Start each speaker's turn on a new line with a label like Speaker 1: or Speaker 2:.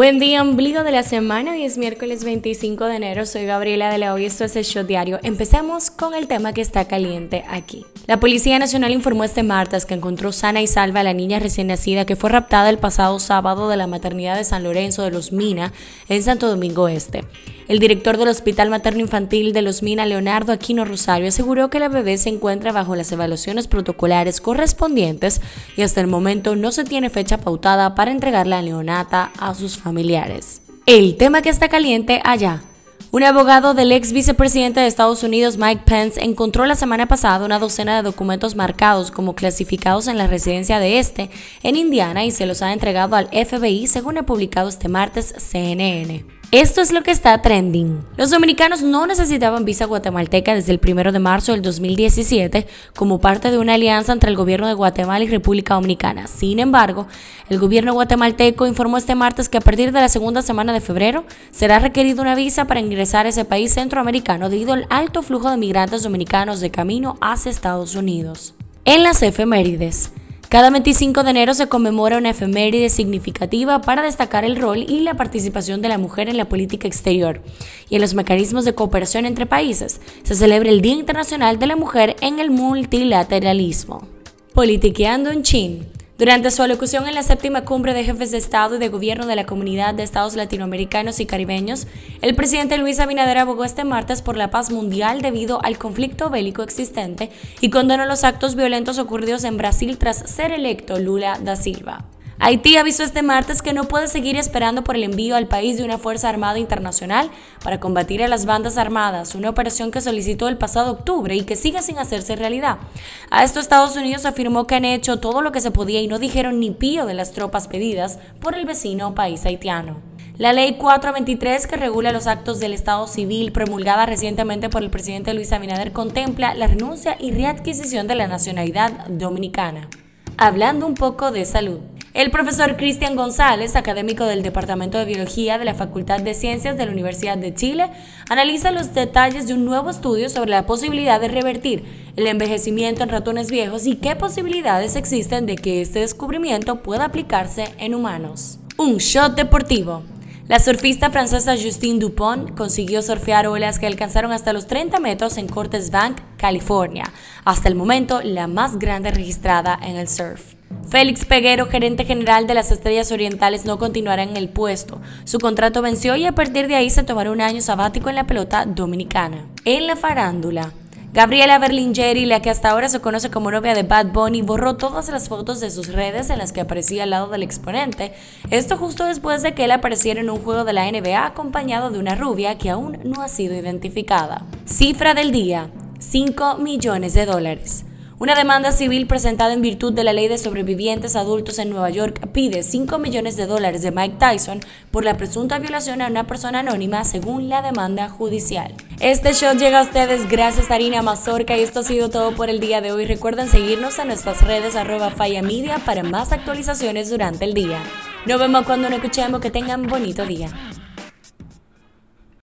Speaker 1: Buen día, ombligo de la semana. Hoy es miércoles 25 de enero. Soy Gabriela de la Hoy. Esto es el Shot Diario. Empecemos con el tema que está caliente aquí. La Policía Nacional informó este martes que encontró sana y salva a la niña recién nacida que fue raptada el pasado sábado de la maternidad de San Lorenzo de los Mina en Santo Domingo Este. El director del Hospital Materno Infantil de Los Mina, Leonardo Aquino Rosario, aseguró que la bebé se encuentra bajo las evaluaciones protocolares correspondientes y hasta el momento no se tiene fecha pautada para entregar la neonata a sus familiares. El tema que está caliente allá. Un abogado del ex vicepresidente de Estados Unidos, Mike Pence, encontró la semana pasada una docena de documentos marcados como clasificados en la residencia de este, en Indiana, y se los ha entregado al FBI, según ha publicado este martes CNN. Esto es lo que está trending. Los dominicanos no necesitaban visa guatemalteca desde el 1 de marzo del 2017 como parte de una alianza entre el gobierno de Guatemala y República Dominicana. Sin embargo, el gobierno guatemalteco informó este martes que a partir de la segunda semana de febrero será requerida una visa para ingresar a ese país centroamericano debido al alto flujo de migrantes dominicanos de camino hacia Estados Unidos. En las efemérides. Cada 25 de enero se conmemora una efeméride significativa para destacar el rol y la participación de la mujer en la política exterior y en los mecanismos de cooperación entre países. Se celebra el Día Internacional de la Mujer en el multilateralismo. Politiqueando en Chin. Durante su alocución en la séptima cumbre de jefes de Estado y de Gobierno de la Comunidad de Estados Latinoamericanos y Caribeños, el presidente Luis Abinader abogó este martes por la paz mundial debido al conflicto bélico existente y condenó los actos violentos ocurridos en Brasil tras ser electo Lula da Silva. Haití avisó este martes que no puede seguir esperando por el envío al país de una Fuerza Armada Internacional para combatir a las bandas armadas, una operación que solicitó el pasado octubre y que sigue sin hacerse realidad. A esto Estados Unidos afirmó que han hecho todo lo que se podía y no dijeron ni pío de las tropas pedidas por el vecino país haitiano. La ley 423 que regula los actos del Estado civil promulgada recientemente por el presidente Luis Abinader contempla la renuncia y readquisición de la nacionalidad dominicana. Hablando un poco de salud. El profesor Cristian González, académico del Departamento de Biología de la Facultad de Ciencias de la Universidad de Chile, analiza los detalles de un nuevo estudio sobre la posibilidad de revertir el envejecimiento en ratones viejos y qué posibilidades existen de que este descubrimiento pueda aplicarse en humanos. Un shot deportivo. La surfista francesa Justine Dupont consiguió surfear olas que alcanzaron hasta los 30 metros en Cortes Bank, California, hasta el momento la más grande registrada en el surf. Félix Peguero, gerente general de las Estrellas Orientales, no continuará en el puesto. Su contrato venció y a partir de ahí se tomará un año sabático en la pelota dominicana. En la farándula. Gabriela Berlingeri, la que hasta ahora se conoce como novia de Bad Bunny, borró todas las fotos de sus redes en las que aparecía al lado del exponente. Esto justo después de que él apareciera en un juego de la NBA acompañado de una rubia que aún no ha sido identificada. Cifra del día, 5 millones de dólares. Una demanda civil presentada en virtud de la ley de sobrevivientes adultos en Nueva York pide 5 millones de dólares de Mike Tyson por la presunta violación a una persona anónima según la demanda judicial. Este show llega a ustedes gracias a Harina Mazorca y esto ha sido todo por el día de hoy. Recuerden seguirnos en nuestras redes arroba Media para más actualizaciones durante el día. Nos vemos cuando nos escuchemos. Que tengan bonito día.